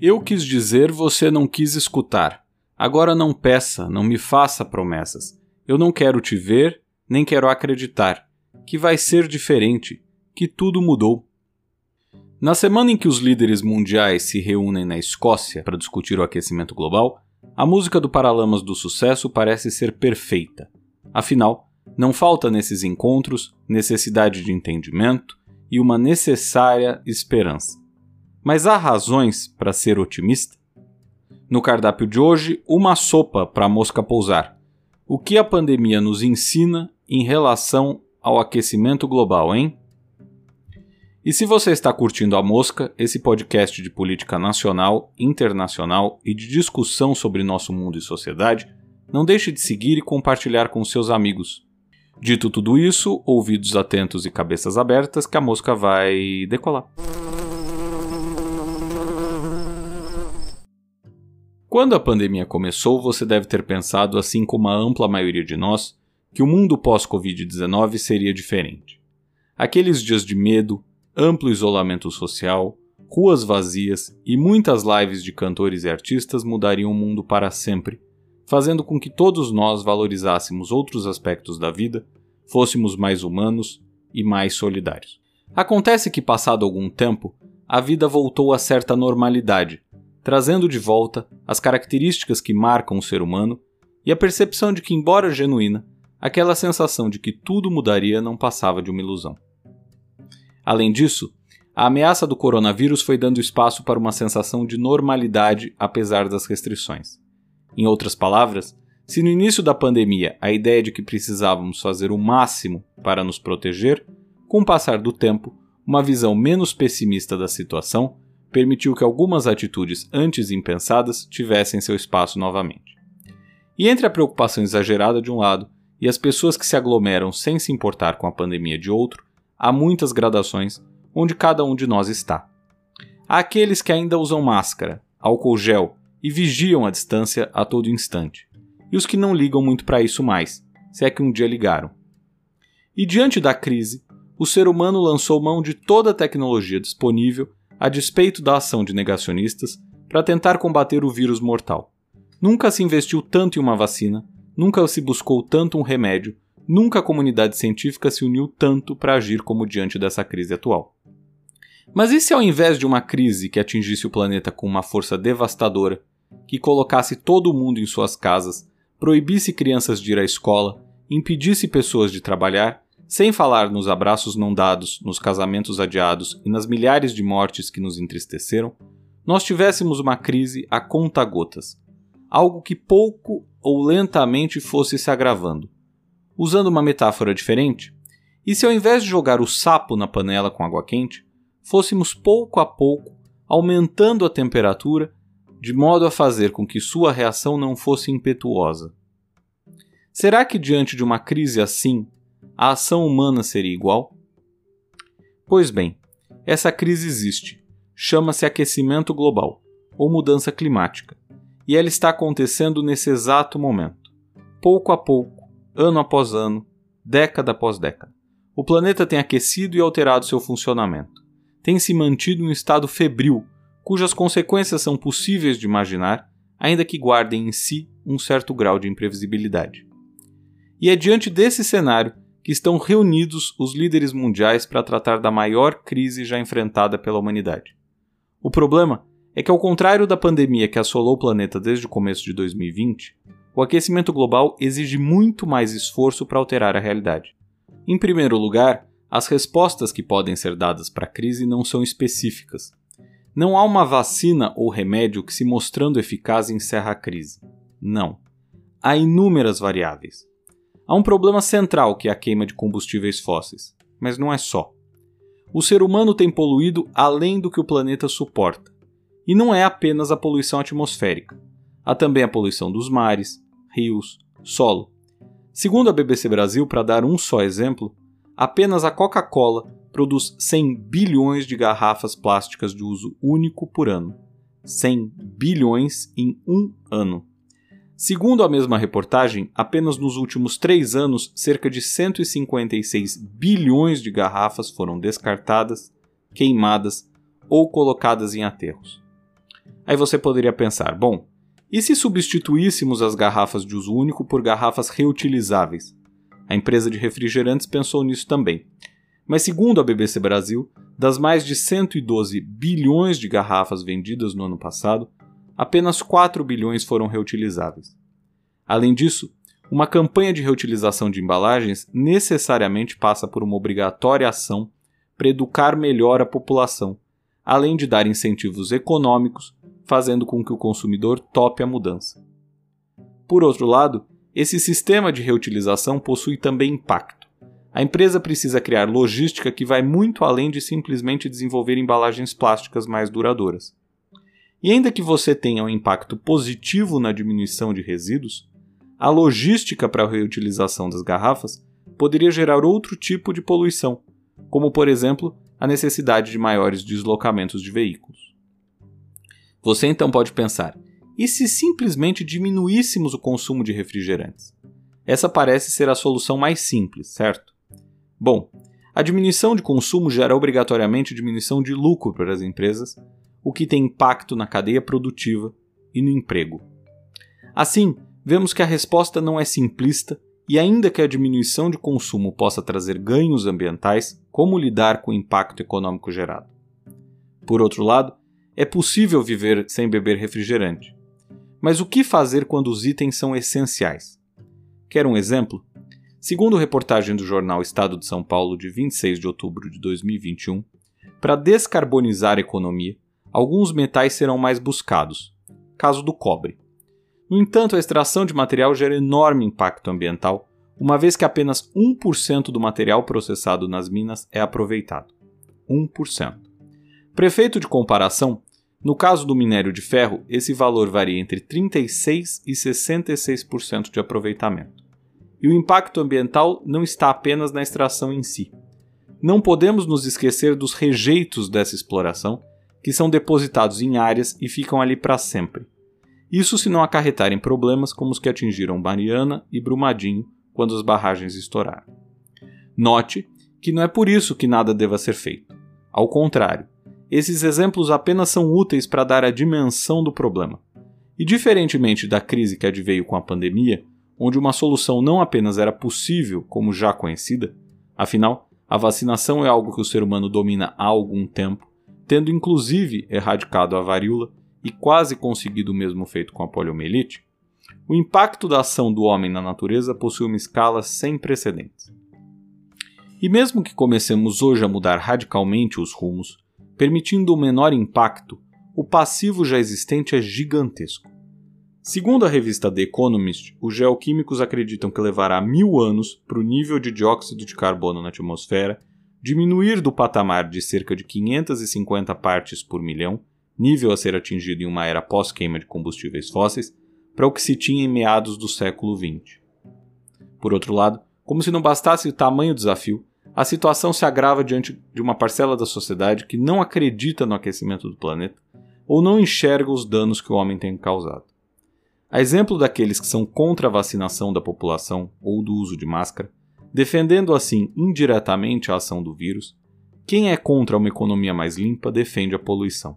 Eu quis dizer, você não quis escutar. Agora não peça, não me faça promessas. Eu não quero te ver, nem quero acreditar. Que vai ser diferente, que tudo mudou. Na semana em que os líderes mundiais se reúnem na Escócia para discutir o aquecimento global, a música do Paralamas do Sucesso parece ser perfeita. Afinal, não falta nesses encontros necessidade de entendimento e uma necessária esperança. Mas há razões para ser otimista? No cardápio de hoje, uma sopa para a mosca pousar. O que a pandemia nos ensina em relação ao aquecimento global, hein? E se você está curtindo a Mosca, esse podcast de política nacional, internacional e de discussão sobre nosso mundo e sociedade, não deixe de seguir e compartilhar com seus amigos. Dito tudo isso, ouvidos atentos e cabeças abertas, que a mosca vai decolar. Quando a pandemia começou, você deve ter pensado, assim como a ampla maioria de nós, que o mundo pós-Covid-19 seria diferente. Aqueles dias de medo, amplo isolamento social, ruas vazias e muitas lives de cantores e artistas mudariam o mundo para sempre, fazendo com que todos nós valorizássemos outros aspectos da vida, fôssemos mais humanos e mais solidários. Acontece que, passado algum tempo, a vida voltou a certa normalidade, trazendo de volta as características que marcam o ser humano e a percepção de que, embora genuína, aquela sensação de que tudo mudaria não passava de uma ilusão. Além disso, a ameaça do coronavírus foi dando espaço para uma sensação de normalidade apesar das restrições. Em outras palavras, se no início da pandemia a ideia de que precisávamos fazer o máximo para nos proteger, com o passar do tempo, uma visão menos pessimista da situação permitiu que algumas atitudes antes impensadas tivessem seu espaço novamente. E entre a preocupação exagerada de um lado e as pessoas que se aglomeram sem se importar com a pandemia de outro, há muitas gradações onde cada um de nós está. Há aqueles que ainda usam máscara, álcool gel e vigiam a distância a todo instante, e os que não ligam muito para isso mais, se é que um dia ligaram. E diante da crise, o ser humano lançou mão de toda a tecnologia disponível a despeito da ação de negacionistas para tentar combater o vírus mortal. Nunca se investiu tanto em uma vacina, nunca se buscou tanto um remédio Nunca a comunidade científica se uniu tanto para agir como diante dessa crise atual. Mas e se ao invés de uma crise que atingisse o planeta com uma força devastadora, que colocasse todo mundo em suas casas, proibisse crianças de ir à escola, impedisse pessoas de trabalhar, sem falar nos abraços não dados, nos casamentos adiados e nas milhares de mortes que nos entristeceram, nós tivéssemos uma crise a conta-gotas, algo que pouco ou lentamente fosse se agravando, Usando uma metáfora diferente, e se ao invés de jogar o sapo na panela com água quente, fôssemos pouco a pouco aumentando a temperatura de modo a fazer com que sua reação não fosse impetuosa? Será que diante de uma crise assim, a ação humana seria igual? Pois bem, essa crise existe. Chama-se aquecimento global ou mudança climática, e ela está acontecendo nesse exato momento. Pouco a pouco, ano após ano, década após década. O planeta tem aquecido e alterado seu funcionamento. Tem se mantido em um estado febril, cujas consequências são possíveis de imaginar, ainda que guardem em si um certo grau de imprevisibilidade. E é diante desse cenário que estão reunidos os líderes mundiais para tratar da maior crise já enfrentada pela humanidade. O problema é que, ao contrário da pandemia que assolou o planeta desde o começo de 2020, o aquecimento global exige muito mais esforço para alterar a realidade. Em primeiro lugar, as respostas que podem ser dadas para a crise não são específicas. Não há uma vacina ou remédio que, se mostrando eficaz, encerra a crise. Não. Há inúmeras variáveis. Há um problema central que é a queima de combustíveis fósseis, mas não é só. O ser humano tem poluído além do que o planeta suporta. E não é apenas a poluição atmosférica. Há também a poluição dos mares, rios, solo. Segundo a BBC Brasil, para dar um só exemplo, apenas a Coca-Cola produz 100 bilhões de garrafas plásticas de uso único por ano. 100 bilhões em um ano. Segundo a mesma reportagem, apenas nos últimos três anos, cerca de 156 bilhões de garrafas foram descartadas, queimadas ou colocadas em aterros. Aí você poderia pensar: bom, e se substituíssemos as garrafas de uso único por garrafas reutilizáveis? A empresa de refrigerantes pensou nisso também. Mas, segundo a BBC Brasil, das mais de 112 bilhões de garrafas vendidas no ano passado, apenas 4 bilhões foram reutilizáveis. Além disso, uma campanha de reutilização de embalagens necessariamente passa por uma obrigatória ação para educar melhor a população, além de dar incentivos econômicos, fazendo com que o consumidor tope a mudança. Por outro lado, esse sistema de reutilização possui também impacto a empresa precisa criar logística que vai muito além de simplesmente desenvolver embalagens plásticas mais duradouras. E ainda que você tenha um impacto positivo na diminuição de resíduos, a logística para a reutilização das garrafas poderia gerar outro tipo de poluição, como por exemplo a necessidade de maiores deslocamentos de veículos. Você então pode pensar: e se simplesmente diminuíssemos o consumo de refrigerantes? Essa parece ser a solução mais simples, certo? Bom, a diminuição de consumo gera obrigatoriamente diminuição de lucro para as empresas, o que tem impacto na cadeia produtiva e no emprego. Assim, vemos que a resposta não é simplista e, ainda que a diminuição de consumo possa trazer ganhos ambientais, como lidar com o impacto econômico gerado? Por outro lado, é possível viver sem beber refrigerante. Mas o que fazer quando os itens são essenciais? Quer um exemplo? Segundo reportagem do jornal Estado de São Paulo de 26 de outubro de 2021, para descarbonizar a economia, alguns metais serão mais buscados, caso do cobre. No entanto, a extração de material gera enorme impacto ambiental, uma vez que apenas 1% do material processado nas minas é aproveitado. 1%. Prefeito de comparação, no caso do minério de ferro, esse valor varia entre 36% e 66% de aproveitamento. E o impacto ambiental não está apenas na extração em si. Não podemos nos esquecer dos rejeitos dessa exploração, que são depositados em áreas e ficam ali para sempre. Isso se não acarretarem problemas como os que atingiram Mariana e Brumadinho quando as barragens estouraram. Note que não é por isso que nada deva ser feito. Ao contrário, esses exemplos apenas são úteis para dar a dimensão do problema. E diferentemente da crise que adveio com a pandemia, onde uma solução não apenas era possível, como já conhecida, afinal, a vacinação é algo que o ser humano domina há algum tempo, tendo inclusive erradicado a varíola e quase conseguido o mesmo feito com a poliomielite, o impacto da ação do homem na natureza possui uma escala sem precedentes. E mesmo que comecemos hoje a mudar radicalmente os rumos, permitindo um menor impacto, o passivo já existente é gigantesco. Segundo a revista The Economist, os geoquímicos acreditam que levará mil anos para o nível de dióxido de carbono na atmosfera diminuir do patamar de cerca de 550 partes por milhão, nível a ser atingido em uma era pós-queima de combustíveis fósseis, para o que se tinha em meados do século XX. Por outro lado, como se não bastasse o tamanho do desafio, a situação se agrava diante de uma parcela da sociedade que não acredita no aquecimento do planeta ou não enxerga os danos que o homem tem causado. A exemplo daqueles que são contra a vacinação da população ou do uso de máscara, defendendo assim indiretamente a ação do vírus, quem é contra uma economia mais limpa defende a poluição.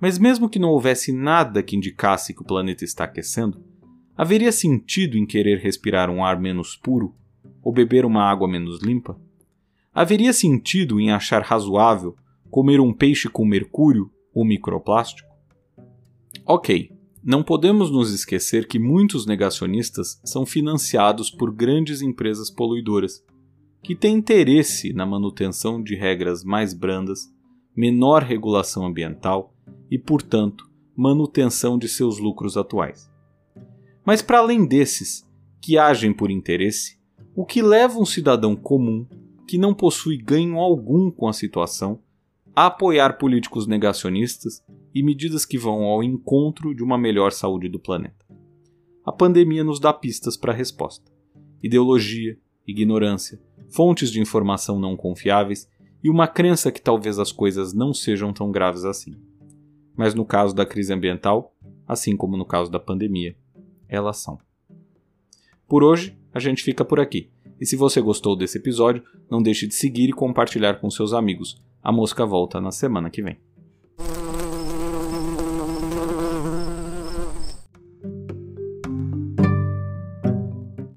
Mas mesmo que não houvesse nada que indicasse que o planeta está aquecendo, haveria sentido em querer respirar um ar menos puro ou beber uma água menos limpa? Haveria sentido em achar razoável comer um peixe com mercúrio ou microplástico? Ok, não podemos nos esquecer que muitos negacionistas são financiados por grandes empresas poluidoras, que têm interesse na manutenção de regras mais brandas, menor regulação ambiental e, portanto, manutenção de seus lucros atuais. Mas, para além desses, que agem por interesse, o que leva um cidadão comum, que não possui ganho algum com a situação, a apoiar políticos negacionistas e medidas que vão ao encontro de uma melhor saúde do planeta. A pandemia nos dá pistas para a resposta: ideologia, ignorância, fontes de informação não confiáveis e uma crença que talvez as coisas não sejam tão graves assim. Mas no caso da crise ambiental, assim como no caso da pandemia, elas são. Por hoje, a gente fica por aqui. E se você gostou desse episódio, não deixe de seguir e compartilhar com seus amigos. A mosca volta na semana que vem.